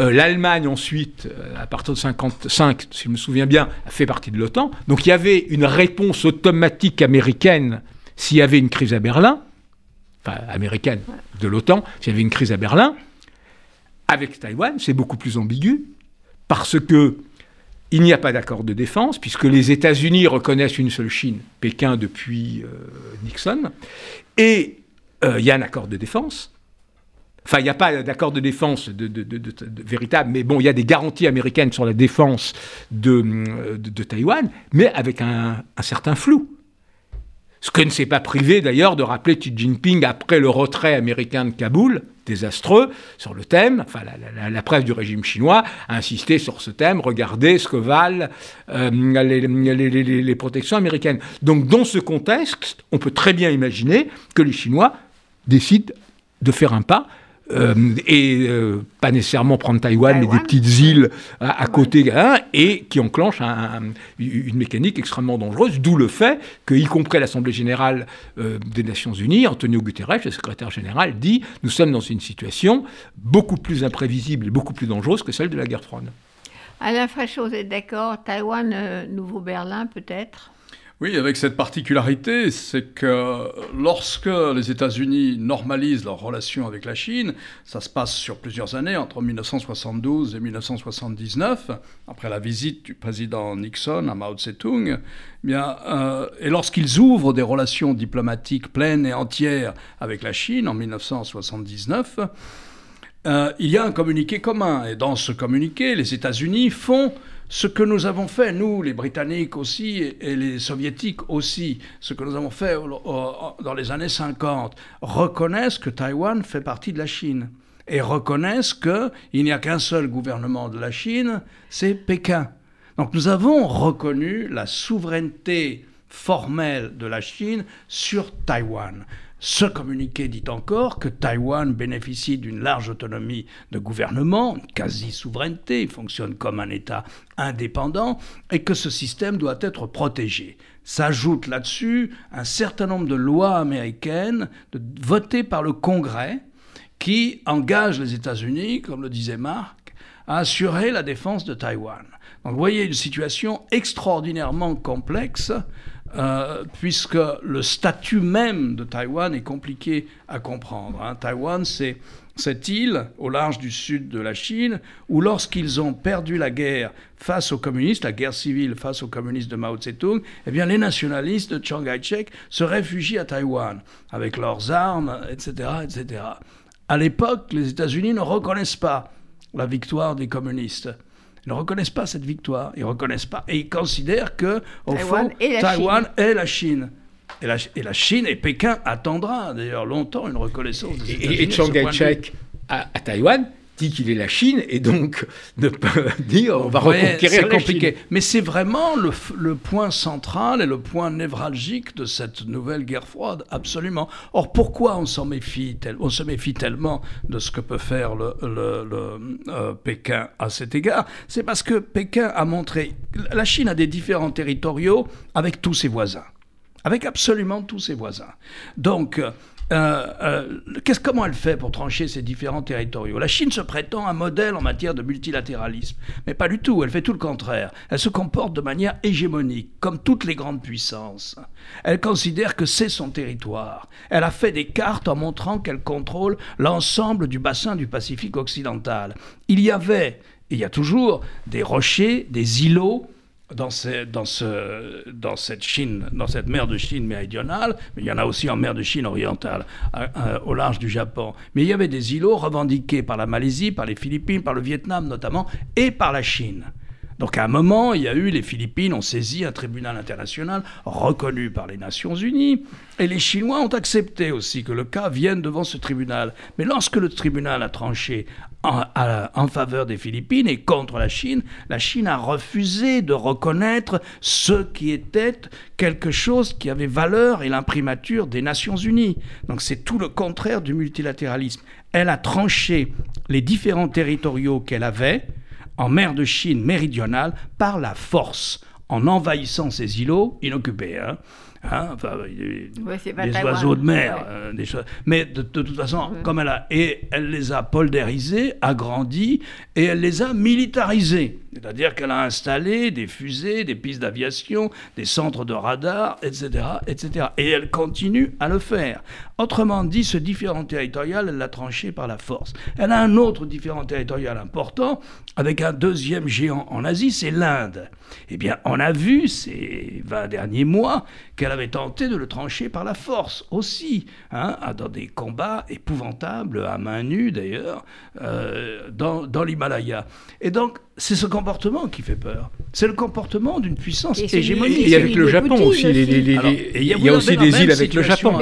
Euh, L'Allemagne, ensuite, euh, à partir de 1955, si je me souviens bien, a fait partie de l'OTAN. Donc il y avait une réponse automatique américaine s'il y avait une crise à Berlin, enfin américaine de l'OTAN, s'il y avait une crise à Berlin. Avec Taïwan, c'est beaucoup plus ambigu, parce que il n'y a pas d'accord de défense, puisque les États-Unis reconnaissent une seule Chine, Pékin depuis euh, Nixon, et il y a un accord de défense. Enfin, il n'y a pas d'accord de défense véritable, mais bon, il y a des garanties américaines sur la défense de, Taïwan, mais avec un, certain flou. Ce que ne s'est pas privé d'ailleurs de rappeler Xi Jinping après le retrait américain de Kaboul, désastreux, sur le thème, enfin la, presse du régime chinois a insisté sur ce thème, regardez ce que valent euh, les, les protections américaines. Donc dans ce contexte, on peut très bien imaginer que les Chinois décident de faire un pas euh, et euh, pas nécessairement prendre Taïwan, mais des petites îles à, côté, hein, et qui enclenche une mécanique extrêmement dangereuse, d'où le fait que, y compris l'Assemblée générale euh, des Nations Unies, Antonio Guterres, le secrétaire général, dit nous sommes dans une situation beaucoup plus imprévisible et beaucoup plus dangereuse que celle de la guerre froide. Alain Fréchot, est d'accord? Taïwan, Nouveau Berlin peut-être? Oui, avec cette particularité, c'est que lorsque les États-Unis normalisent leurs relations avec la Chine, ça se passe sur plusieurs années, entre 1972 et 1979, après la visite du président Nixon à Mao Tse-tung, eh bien, euh, et lorsqu'ils ouvrent des relations diplomatiques pleines et entières avec la Chine en 1979, euh, il y a un communiqué commun. Et dans ce communiqué, les États-Unis font ce que nous avons fait, nous, les Britanniques aussi, et les Soviétiques aussi, ce que nous avons fait dans les années 50, reconnaissent que Taïwan fait partie de la Chine et reconnaissent qu'il n'y a qu'un seul gouvernement de la Chine, c'est Pékin. Donc nous avons reconnu la souveraineté formelle de la Chine sur Taïwan. Ce communiqué dit encore que Taïwan bénéficie d'une large autonomie de gouvernement, quasi-souveraineté, fonctionne comme un État indépendant, et que ce système doit être protégé. S'ajoute là-dessus un certain nombre de lois américaines votées par le Congrès qui engagent les États-Unis, comme le disait Marc, à assurer la défense de Taïwan. Donc vous voyez une situation extraordinairement complexe euh, puisque le statut même de Taïwan est compliqué à comprendre. Hein. Taïwan, c'est cette île au large du sud de la Chine, où lorsqu'ils ont perdu la guerre face aux communistes, la guerre civile face aux communistes de Mao Tse-tung, eh bien les nationalistes de Chiang Kai-shek se réfugient à Taïwan avec leurs armes, etc., etc. À l'époque, les États-Unis ne reconnaissent pas la victoire des communistes. Ils ne reconnaissent pas cette victoire. Ils reconnaissent pas. Et ils considèrent que, au fond, Taïwan est la Chine. Et la, et la, Chine et Pékin attendra d'ailleurs longtemps une reconnaissance. Des et, et Chiang Kai-shek à, à Taïwan dit qu'il est la Chine et donc ne peut dire on va reconquérir la Chine. Mais c'est vraiment le, le, point central et le point névralgique de cette nouvelle guerre froide, absolument. Or, pourquoi on s'en méfie On se méfie tellement de ce que peut faire le, le, euh, Pékin à cet égard? C'est parce que Pékin a montré... La Chine a des différents territoriaux avec tous ses voisins avec absolument tous ses voisins. Donc, euh, euh, comment elle fait pour trancher ces différents territoriaux? La Chine se prétend un modèle en matière de multilatéralisme, mais pas du tout, elle fait tout le contraire. Elle se comporte de manière hégémonique, comme toutes les grandes puissances. Elle considère que c'est son territoire. Elle a fait des cartes en montrant qu'elle contrôle l'ensemble du bassin du Pacifique occidental. Il y avait, et il y a toujours, des rochers, des îlots dans, dans, ce, dans, cette Chine, dans cette mer de Chine méridionale, mais il y en a aussi en mer de Chine orientale, au large du Japon. Mais il y avait des îlots revendiqués par la Malaisie, par les Philippines, par le Vietnam notamment, et par la Chine. Donc à un moment, il y a eu, les Philippines ont saisi un tribunal international reconnu par les Nations Unies, et les Chinois ont accepté aussi que le cas vienne devant ce tribunal. Mais lorsque le tribunal a tranché en, faveur des Philippines et contre la Chine, la Chine a refusé de reconnaître ce qui était quelque chose qui avait valeur et l'imprimature des Nations Unies. Donc c'est tout le contraire du multilatéralisme. Elle a tranché les différents territoriaux qu'elle avait, en mer de Chine méridionale par la force, en envahissant ces îlots inoccupés. Hein. Hein, enfin, des oiseaux de mer, euh, des choses. Mais de, toute façon, comme elle a et elle les a poldérisés, agrandis et elle les a militarisés. C'est-à-dire qu'elle a installé des fusées, des pistes d'aviation, des centres de radar, etc., etc. Et elle continue à le faire. Autrement dit, ce différent territorial, elle l'a tranché par la force. Elle a un autre différent territorial important, avec un deuxième géant en Asie, c'est l'Inde. Eh bien, on a vu ces 20 derniers mois qu'elle avait tenté de le trancher par la force aussi, hein, dans des combats épouvantables, à main nue d'ailleurs, euh, dans, dans l'Himalaya. Et donc, c'est ce comportement qui fait peur. C'est le comportement d'une puissance hégémonique. Et avec le Japon aussi. il y a, aussi des îles avec le Japon.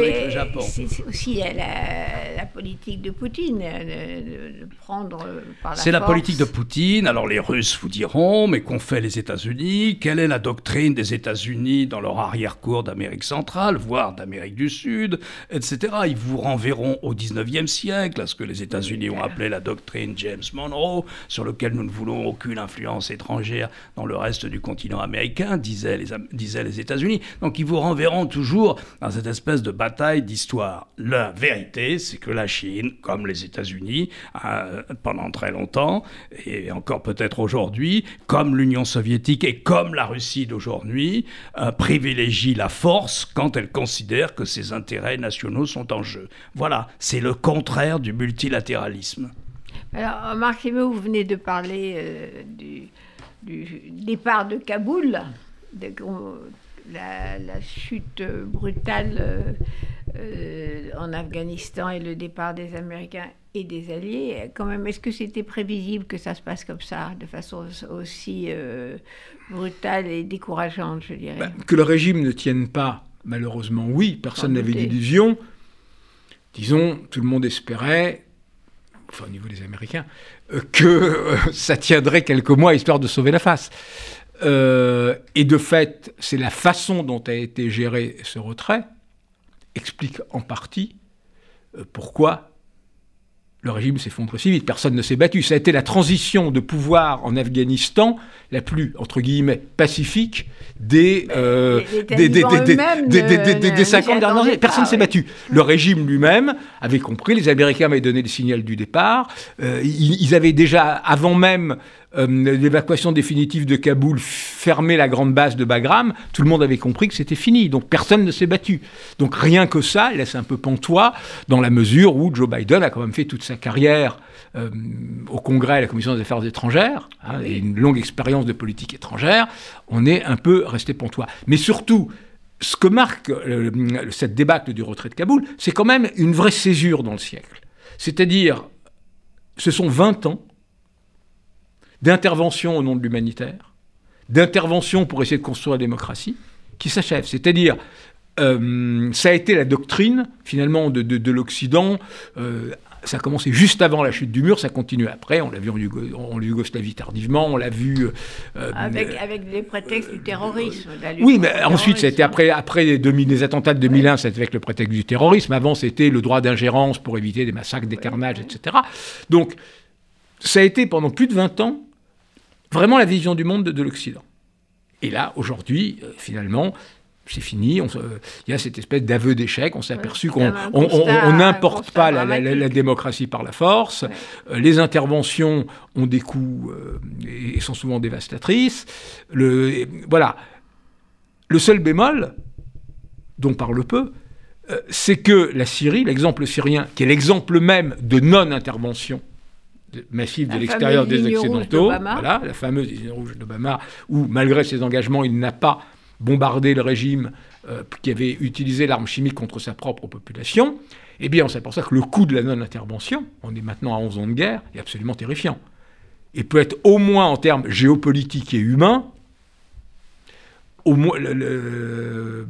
C'est aussi la, politique de Poutine, de, prendre par la C'est la politique de Poutine. Alors les Russes vous diront, mais qu'ont fait les États-Unis? Quelle est la doctrine des États-Unis dans leur arrière-cour d'Amérique centrale, voire d'Amérique du Sud, etc. Ils vous renverront au 19e siècle, à ce que les États-Unis ont appelé la doctrine James Monroe, sur lequel nous ne voulons aucune l'influence étrangère dans le reste du continent américain, disaient les, disaient les États-Unis. Donc ils vous renverront toujours dans cette espèce de bataille d'histoire. La vérité, c'est que la Chine, comme les États-Unis, pendant très longtemps, et encore peut-être aujourd'hui, comme l'Union soviétique et comme la Russie d'aujourd'hui, euh, privilégie la force quand elle considère que ses intérêts nationaux sont en jeu. Voilà, c'est le contraire du multilatéralisme. Alors, Marc vous venez de parler euh, du, départ de Kaboul, de, la, chute brutale euh, en Afghanistan et le départ des Américains et des Alliés. Quand même, est-ce que c'était prévisible que ça se passe comme ça, de façon aussi euh, brutale et décourageante, je dirais? Bah, Que le régime ne tienne pas, malheureusement, oui, personne n'avait d'illusion. Disons, tout le monde espérait enfin au niveau des Américains, euh, que euh, ça tiendrait quelques mois histoire de sauver la face. Euh, et de fait, c'est la façon dont a été géré ce retrait explique en partie pourquoi le régime s'effondre si vite. Personne ne s'est battu. Ça a été la transition de pouvoir en Afghanistan la plus, entre guillemets, pacifique des, euh, des, des, des, 50 dernières années. Personne ne s'est battu. Le régime lui-même avait compris, les Américains avaient donné le signal du départ. Euh, ils, avaient déjà, avant même euh, l'évacuation définitive de Kaboul, fermé la grande base de Bagram. Tout le monde avait compris que c'était fini. Donc personne ne s'est battu. Donc rien que ça laisse un peu pantois dans la mesure où Joe Biden a quand même fait toute sa carrière euh, au Congrès à la Commission des Affaires étrangères, hein, et une longue expérience de politique étrangère, on est un peu resté pontois. Mais surtout, ce que marque euh, cette débâcle du retrait de Kaboul, c'est quand même une vraie césure dans le siècle. C'est-à-dire, ce sont 20 ans d'intervention au nom de l'humanitaire, d'intervention pour essayer de construire la démocratie, qui s'achèvent. C'est-à-dire, euh, ça a été la doctrine, finalement, de, l'Occident, ça a commencé juste avant la chute du mur, ça continue après. On l'a vu en, Yougoslavie tardivement, on l'a vu. Euh, euh, avec, avec les prétextes du terrorisme. Oui, mais ensuite, c'était après, après les, les, attentats de 2001, c'était avec le prétexte du terrorisme. Avant, c'était le droit d'ingérence pour éviter des massacres, des carnages, etc. Donc, ça a été pendant plus de 20 ans vraiment la vision du monde de, de l'Occident. Et là, aujourd'hui, euh, finalement, c'est fini. Il y a cette espèce d'aveu d'échec. On s'est aperçu qu'on n'importe pas la, démocratie par la force. Euh, les interventions ont des coûts euh, et sont souvent dévastatrices. Le, voilà. Le seul bémol, dont parle peu, c'est que la Syrie, l'exemple syrien, qui est l'exemple même de non-intervention massive de l'extérieur des Occidentaux, voilà, la fameuse ligne rouge d'Obama, où malgré ses engagements, il n'a pas bombardé le régime euh, qui avait utilisé l'arme chimique contre sa propre population. Eh bien, c'est pour ça que le coût de la non-intervention, on est maintenant à 11 ans de guerre, est absolument terrifiant. Et peut être au moins en termes géopolitiques et humains au moins le,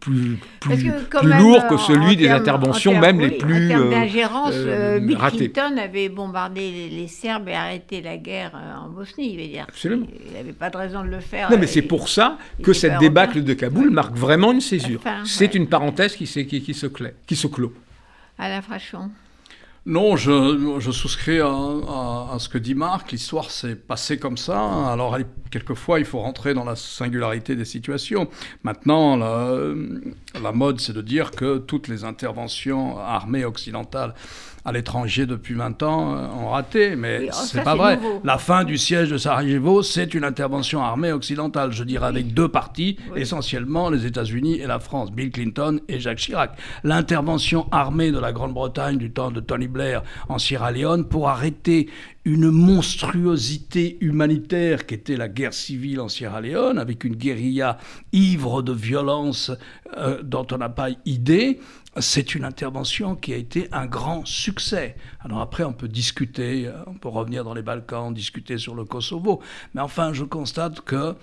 plus, plus, lourd que celui des interventions même les plus en termes d'ingérence, euh, euh, Clinton avait bombardé les, Serbes et arrêté la guerre euh, en Bosnie. Il, dire. Absolument. il n'avait pas de raison de le faire. Non, mais c'est pour ça que cette débâcle de Kaboul marque vraiment une césure. c'est une parenthèse qui, qui, qui, se qui se clôt. la Frachon. Non, je, souscris à, ce que dit Marc. L'histoire s'est passée comme ça. Alors, quelquefois, il faut rentrer dans la singularité des situations. Maintenant, la, mode, c'est de dire que toutes les interventions armées occidentales à l'étranger depuis 20 ans euh, ont raté, mais oh, c'est pas vrai. La fin du siège de Sarajevo, c'est une intervention armée occidentale, je dirais, avec deux parties, essentiellement les États-Unis et la France, Bill Clinton et Jacques Chirac. L'intervention armée de la Grande-Bretagne du temps de Tony Blair en Sierra Leone pour arrêter une monstruosité humanitaire qui était la guerre civile en Sierra Leone, avec une guérilla ivre de violence euh, dont on n'a pas idée, c'est une intervention qui a été un grand succès. Alors après, on peut discuter, euh, on peut revenir dans les Balkans, discuter sur le Kosovo, mais enfin, je constate que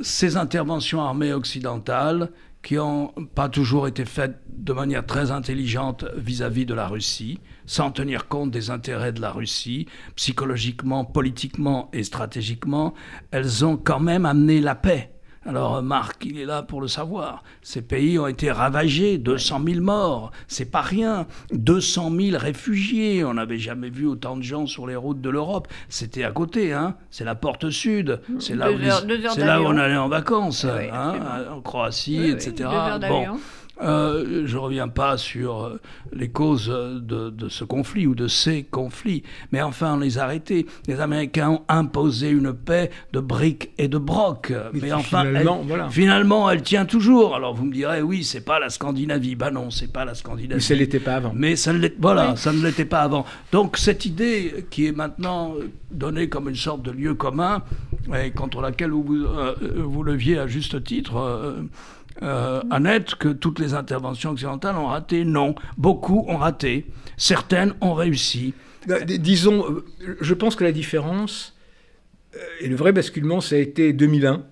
ces interventions armées occidentales, qui n'ont pas toujours été faites de manière très intelligente vis-à-vis de la Russie, sans tenir compte des intérêts de la Russie, psychologiquement, politiquement et stratégiquement, elles ont quand même amené la paix alors Marc, il est là pour le savoir. Ces pays ont été ravagés, 200 000 morts, c'est pas rien. 200 000 réfugiés, on n'avait jamais vu autant de gens sur les routes de l'Europe. C'était à côté, hein. C'est la porte sud, c'est là, où, là où on allait en vacances, hein, en Croatie, etc. Bon. Euh, je ne reviens pas sur euh, les causes de, ce conflit ou de ces conflits, mais enfin, on les a arrêtés. Les Américains ont imposé une paix de briques et de broc. Mais, enfin, finalement, elle, voilà. finalement, elle tient toujours. Alors vous me direz, oui, c'est pas la Scandinavie. Ben non, c'est pas la Scandinavie. Mais ça ne l'était pas avant. Mais ça ne voilà, ça ne l'était pas avant. Donc cette idée qui est maintenant donnée comme une sorte de lieu commun, et contre laquelle vous, euh, vous leviez à juste titre, euh, Annette, que toutes les interventions occidentales ont raté Non, beaucoup ont raté. Certaines ont réussi. Bah, disons, euh, je pense que la différence euh, et le vrai basculement, ça a été 2001.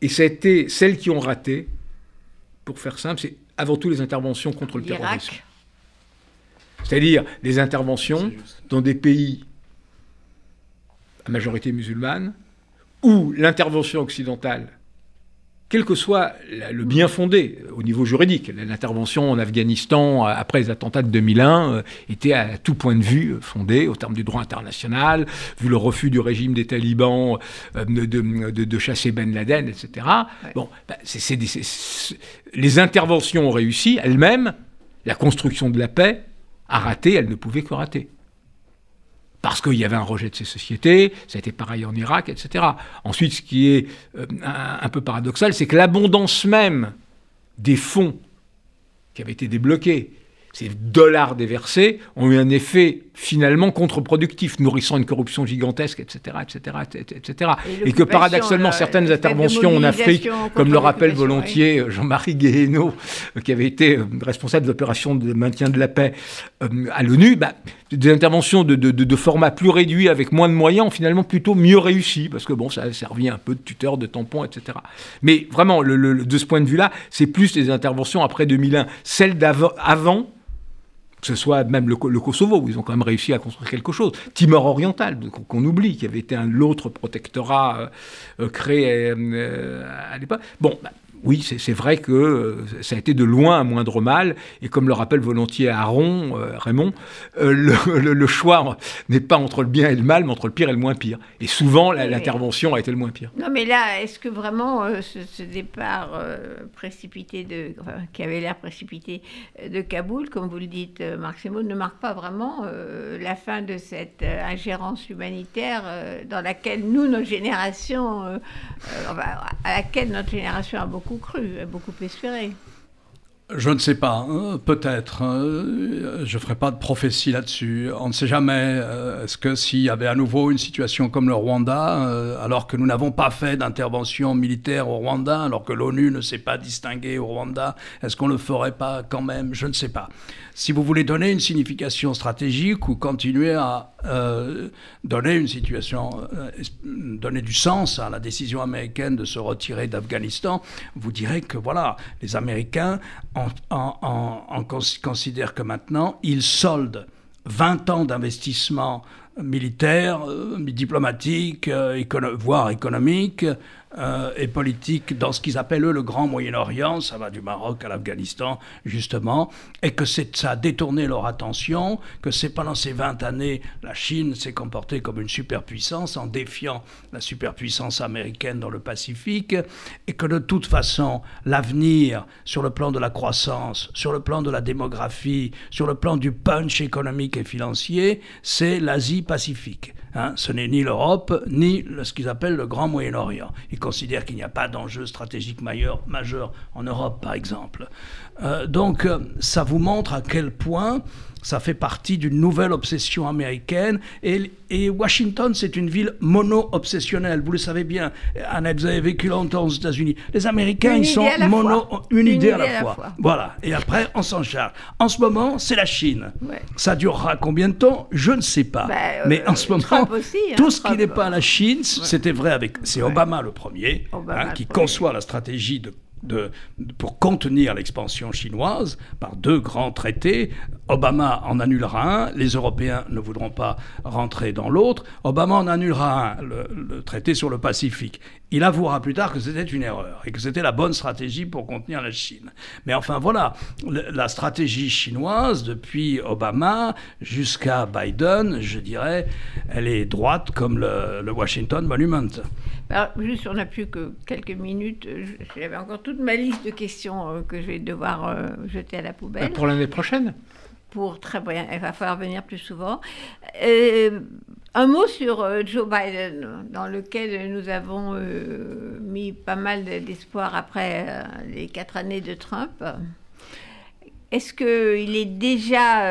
Et ça a été celles qui ont raté, pour faire simple, c'est avant tout les interventions contre le terrorisme. C'est-à-dire les interventions dans des pays à majorité musulmane, où l'intervention occidentale quel que soit le bien fondé au niveau juridique. L'intervention en Afghanistan euh, après les attentats de 2001 euh, était à tout point de vue euh, fondée au terme du droit international, vu le refus du régime des talibans de, chasser Ben Laden, etc. Bon, bah, les interventions ont réussi elles-mêmes, la construction de la paix a raté, elle ne pouvait que rater parce qu'il y avait un rejet de ces sociétés, ça a été pareil en Irak, etc. Ensuite, ce qui est euh, un, peu paradoxal, c'est que l'abondance même des fonds qui avaient été débloqués ces dollars déversés ont eu un effet finalement contre-productif, nourrissant une corruption gigantesque, etc., etc., etc. Et, que paradoxalement, euh, certaines interventions en Afrique, comme le rappelle volontiers euh, Jean-Marie Guéhenno, euh, qui avait été responsable de l'opération de maintien de la paix à l'ONU, bah, des interventions de, de, format plus réduit, avec moins de moyens, ont finalement plutôt mieux réussi, parce que bon, ça a servi un peu de tuteur, de tampon, etc. Mais vraiment, le, de ce point de vue-là, c'est plus les interventions après 2001. Celles d'avant, que ce soit même le, Kosovo, où ils ont quand même réussi à construire quelque chose. Timor oriental, qu'on oublie, qui avait été un l'autre protectorat euh, euh, créé euh, à l'époque. Bon, bah, oui, c'est vrai que euh, ça a été de loin un moindre mal, et comme le rappelle volontiers Aaron, euh, Raymond, euh, le, choix n'est pas entre le bien et le mal, mais entre le pire et le moins pire. Et souvent, l'intervention a été le moins pire. Non, mais là, est-ce que vraiment ce, départ précipité, de, qui avait l'air précipité de Kaboul, comme vous le dites, Marc Semo, ne marque pas vraiment la fin de cette ingérence humanitaire dans laquelle nous, notre génération, à laquelle notre génération a beaucoup cru, beaucoup espéré. Je ne sais pas, hein, peut-être. Hein. je ne ferai pas de prophétie là-dessus. On ne sait jamais. Euh, est-ce que s'il y avait à nouveau une situation comme le Rwanda, euh, alors que nous n'avons pas fait d'intervention militaire au Rwanda, alors que l'ONU ne s'est pas distinguée au Rwanda, est-ce qu'on ne le ferait pas quand même? Je ne sais pas. Si vous voulez donner une signification stratégique ou continuer à euh, donner une situation, donner du sens à la décision américaine de se retirer d'Afghanistan, vous direz que voilà, les Américains on, considère que maintenant, ils soldent 20 ans d'investissement militaire, euh, diplomatique, euh, voire économique, euh, et politique dans ce qu'ils appellent eux le Grand Moyen-Orient, ça va du Maroc à l'Afghanistan justement, et que ça a détourné leur attention, que c'est pendant ces 20 années, la Chine s'est comportée comme une superpuissance en défiant la superpuissance américaine dans le Pacifique, et que de toute façon, l'avenir sur le plan de la croissance, sur le plan de la démographie, sur le plan du punch économique et financier, c'est l'Asie-Pacifique. Hein. ce n'est ni l'Europe, ni ce qu'ils appellent le Grand Moyen-Orient. Ils considèrent qu'il n'y a pas d'enjeu stratégique majeur, en Europe, par exemple. Euh, donc, euh, ça vous montre à quel point ça fait partie d'une nouvelle obsession américaine. Et, et Washington, c'est une ville mono-obsessionnelle. Vous le savez bien. Annette, vous avez vécu longtemps aux États-Unis. Les Américains, ils sont mono, une, idée, à la, fois. Voilà. Et après, on s'en charge. En ce moment, c'est la Chine. Ça durera combien de temps? Je ne sais pas. Bah, euh, Mais en ce moment, hein, tout ce qui n'est pas la Chine, c'était vrai avec. C'est Obama le premier, hein, qui conçoit la stratégie de pour contenir l'expansion chinoise par deux grands traités. Obama en annulera un, les Européens ne voudront pas rentrer dans l'autre. Obama en annulera un, le, traité sur le Pacifique. Il avouera plus tard que c'était une erreur et que c'était la bonne stratégie pour contenir la Chine. Mais enfin voilà, la stratégie chinoise depuis Obama jusqu'à Biden, je dirais, elle est droite comme le, le Washington Monument. Alors, juste, on n'a plus que quelques minutes. J'avais encore toute ma liste de questions euh, que je vais devoir euh, jeter à la poubelle. Pour l'année prochaine? Pour très bien, il va falloir venir plus souvent. Euh, un mot sur Joe Biden, dans lequel nous avons mis pas mal d'espoir après les quatre années de Trump. Est-ce qu'il est déjà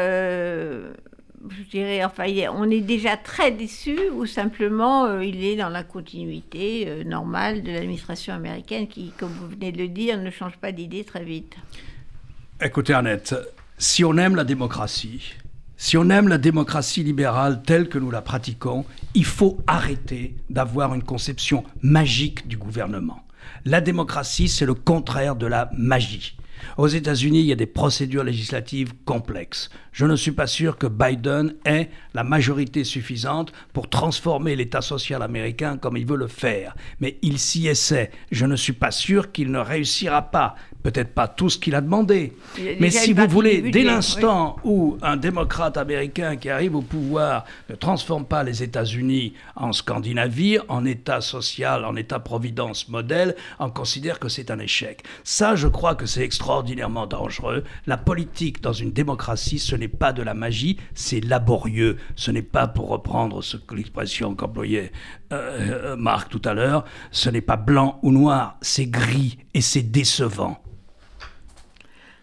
je dirais, enfin, on est déjà très déçu ou simplement euh, il est dans la continuité euh, normale de l'administration américaine qui, comme vous venez de le dire, ne change pas d'idée très vite? Écoutez, Annette, si on aime la démocratie, si on aime la démocratie libérale telle que nous la pratiquons, il faut arrêter d'avoir une conception magique du gouvernement. La démocratie, c'est le contraire de la magie. Aux États-Unis, il y a des procédures législatives complexes. Je ne suis pas sûr que Biden ait la majorité suffisante pour transformer l'État social américain comme il veut le faire. Mais il s'y essaie. Je ne suis pas sûr qu'il ne réussira pas peut-être pas tout ce qu'il a demandé. Mais si vous voulez, dès l'instant où un démocrate américain qui arrive au pouvoir ne transforme pas les États-Unis en Scandinavie, en État social, en État-providence modèle, on considère que c'est un échec. Ça, je crois que c'est extraordinairement dangereux. La politique dans une démocratie, ce n'est pas de la magie, c'est laborieux. Ce n'est pas, pour reprendre l'expression qu'employait euh, euh, Marc tout à l'heure, ce n'est pas blanc ou noir, c'est gris et c'est décevant.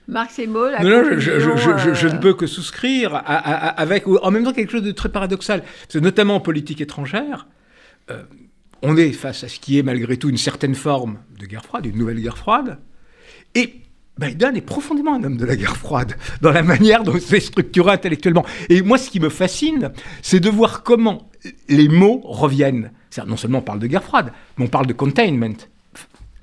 Marc Semo, la non, je, je, ne peux que souscrire avec en même temps quelque chose de très paradoxal. notamment en politique étrangère, euh, on est face à ce qui est malgré tout une certaine forme de guerre froide, une nouvelle guerre froide. Et Biden est profondément un homme de la guerre froide, dans la manière dont c'est structuré intellectuellement. Et moi, ce qui me fascine, c'est de voir comment les mots reviennent. Non seulement on parle de guerre froide, mais on parle de containment,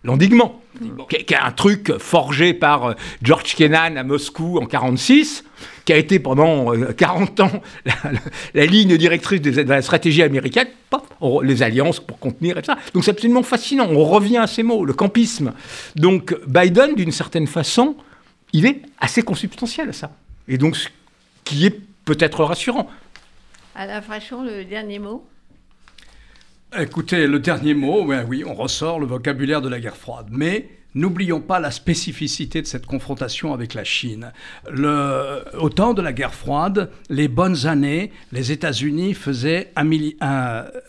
l'endiguement, qui, est un truc forgé par euh, George Kennan à Moscou en 46, qui a été pendant 40 euh, ans la, ligne directrice de, la stratégie américaine, les alliances pour contenir et ça. Donc c'est absolument fascinant. On revient à ces mots, le campisme. Donc Biden, d'une certaine façon, il est assez consubstantiel à ça. Et donc, ce qui est peut-être rassurant. Alain Frachon, le dernier mot Écoutez, le dernier mot, oui, on ressort le vocabulaire de la guerre froide. Mais n'oublions pas la spécificité de cette confrontation avec la Chine. au temps de la guerre froide, les bonnes années, les États-Unis faisaient un,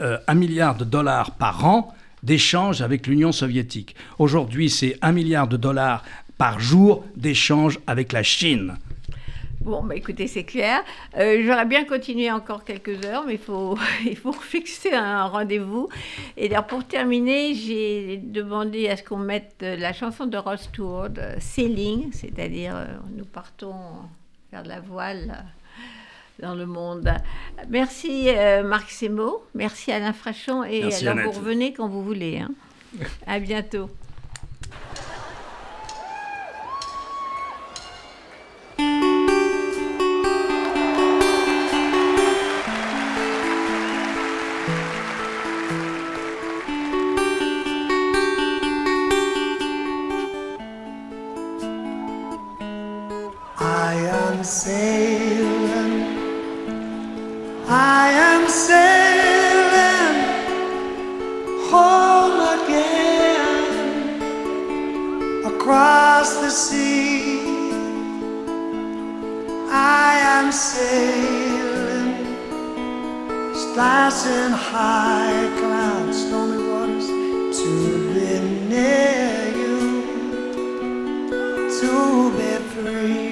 euh, un milliard de dollars par an d'échanges avec l'Union soviétique. Aujourd'hui, c'est un milliard de dollars par jour d'échanges avec la Chine. Bon, bah écoutez, c'est clair. Euh, j'aurais bien continué encore quelques heures, mais il faut, il faut fixer un rendez-vous. Et d'ailleurs, pour terminer, j'ai demandé à ce qu'on mette la chanson de Ross Tour, Sailing, c'est-à-dire euh, nous partons de la voile dans le monde. Merci euh, Marc Semo, merci Alain Frachon, et alors vous revenez quand vous voulez. Hein. à bientôt. I am sailing, I am sailing home again across the sea. I am sailing, splashing high clouds, stormy waters to be near you, to be free.